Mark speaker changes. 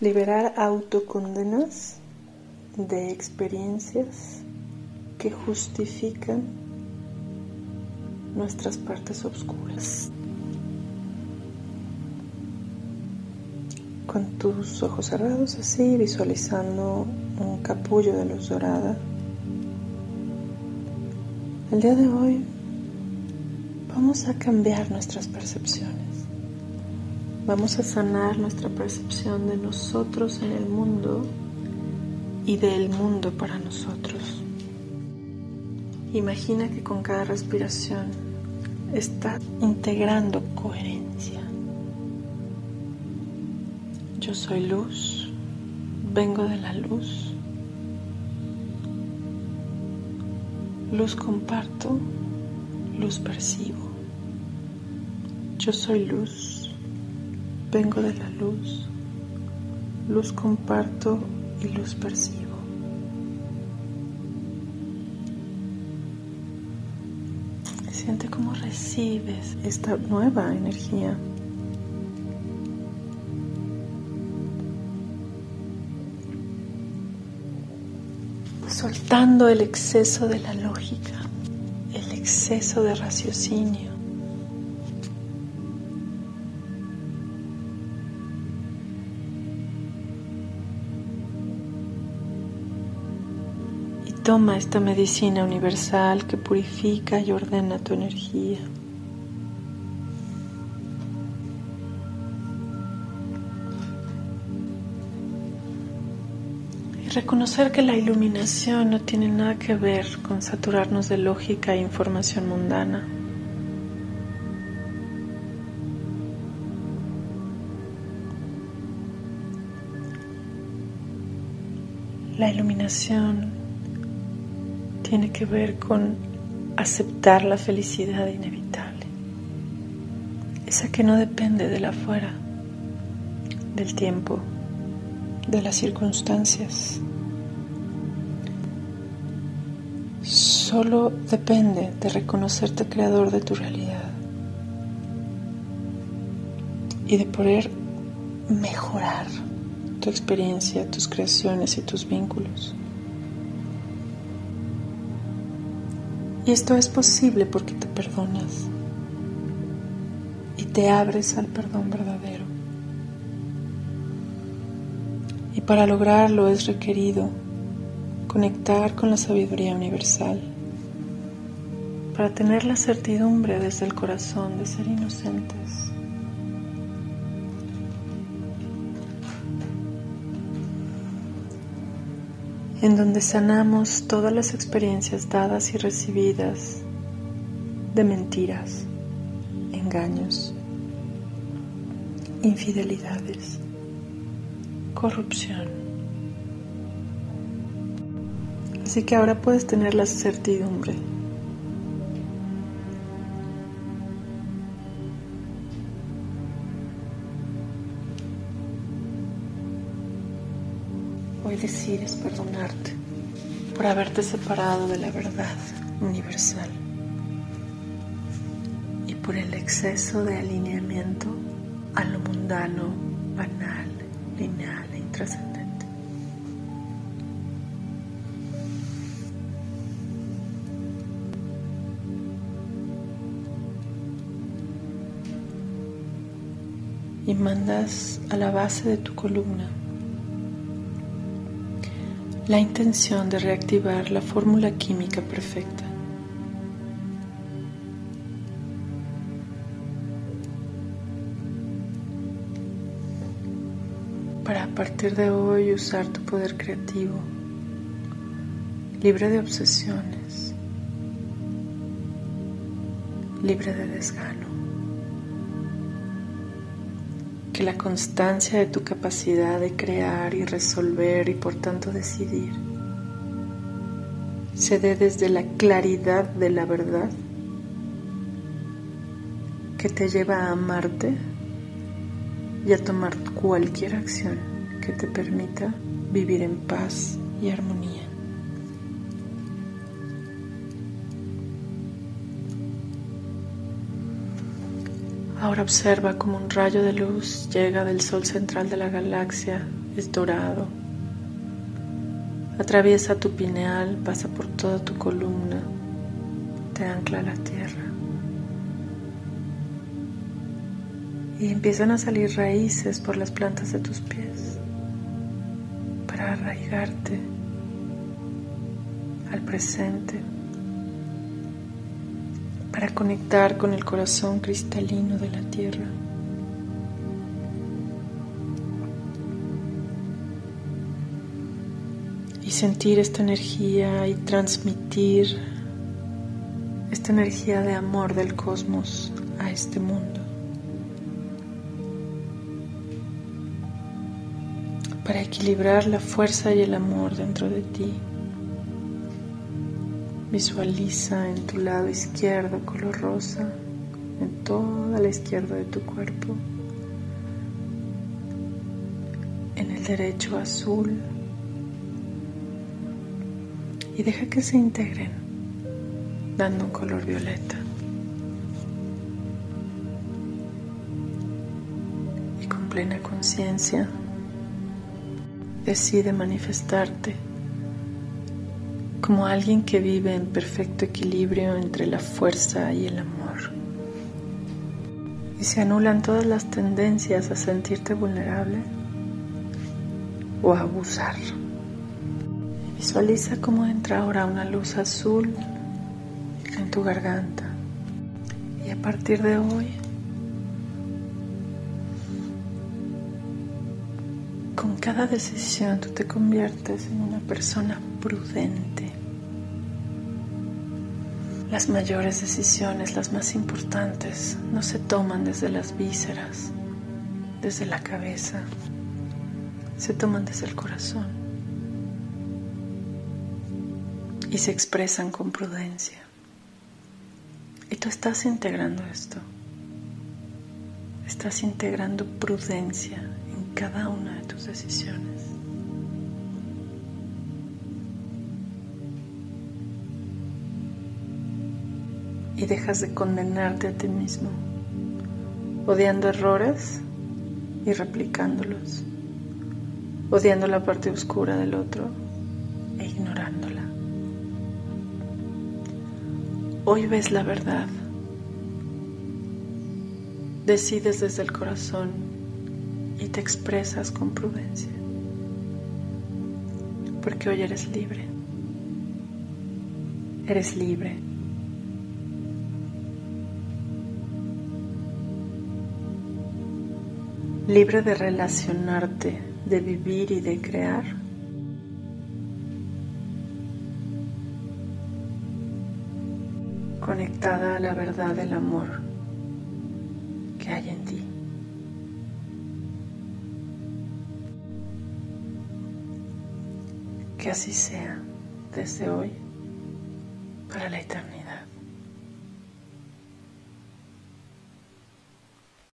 Speaker 1: liberar autocondenas de experiencias que justifican nuestras partes oscuras. Con tus ojos cerrados así, visualizando un capullo de luz dorada. El día de hoy vamos a cambiar nuestras percepciones. Vamos a sanar nuestra percepción de nosotros en el mundo y del mundo para nosotros. Imagina que con cada respiración estás integrando coherencia. Yo soy luz, vengo de la luz. Luz comparto, luz percibo. Yo soy luz, vengo de la luz. Luz comparto y luz percibo. Siente cómo recibes esta nueva energía. Soltando el exceso de la lógica, el exceso de raciocinio. Toma esta medicina universal que purifica y ordena tu energía. Y reconocer que la iluminación no tiene nada que ver con saturarnos de lógica e información mundana. La iluminación tiene que ver con aceptar la felicidad inevitable, esa que no depende de la afuera, del tiempo, de las circunstancias. Solo depende de reconocerte creador de tu realidad y de poder mejorar tu experiencia, tus creaciones y tus vínculos. Y esto es posible porque te perdonas. Y te abres al perdón verdadero. Y para lograrlo es requerido conectar con la sabiduría universal, para tener la certidumbre desde el corazón de ser inocentes en donde sanamos todas las experiencias dadas y recibidas de mentiras, engaños, infidelidades, corrupción. Así que ahora puedes tener la certidumbre Hoy decides perdonarte por haberte separado de la verdad universal y por el exceso de alineamiento a lo mundano, banal, lineal e intrascendente. Y mandas a la base de tu columna la intención de reactivar la fórmula química perfecta. Para a partir de hoy usar tu poder creativo, libre de obsesiones, libre de desgano que la constancia de tu capacidad de crear y resolver y por tanto decidir se dé desde la claridad de la verdad que te lleva a amarte y a tomar cualquier acción que te permita vivir en paz y armonía. Ahora observa como un rayo de luz llega del sol central de la galaxia es dorado. Atraviesa tu pineal, pasa por toda tu columna, te ancla a la tierra. Y empiezan a salir raíces por las plantas de tus pies para arraigarte al presente, para conectar con el corazón cristalino de la tierra. Y sentir esta energía y transmitir esta energía de amor del cosmos a este mundo. Para equilibrar la fuerza y el amor dentro de ti. Visualiza en tu lado izquierdo color rosa, en toda la izquierda de tu cuerpo, en el derecho azul. Y deja que se integren dando un color violeta. Y con plena conciencia decide manifestarte como alguien que vive en perfecto equilibrio entre la fuerza y el amor. Y se anulan todas las tendencias a sentirte vulnerable o a abusar. Visualiza cómo entra ahora una luz azul en tu garganta. Y a partir de hoy, con cada decisión tú te conviertes en una persona prudente. Las mayores decisiones, las más importantes, no se toman desde las vísceras, desde la cabeza, se toman desde el corazón y se expresan con prudencia. Y tú estás integrando esto, estás integrando prudencia en cada una de tus decisiones. Y dejas de condenarte a ti mismo, odiando errores y replicándolos, odiando la parte oscura del otro e ignorándola. Hoy ves la verdad, decides desde el corazón y te expresas con prudencia, porque hoy eres libre, eres libre. Libre de relacionarte, de vivir y de crear. Conectada a la verdad del amor que hay en ti. Que así sea desde hoy para la eternidad.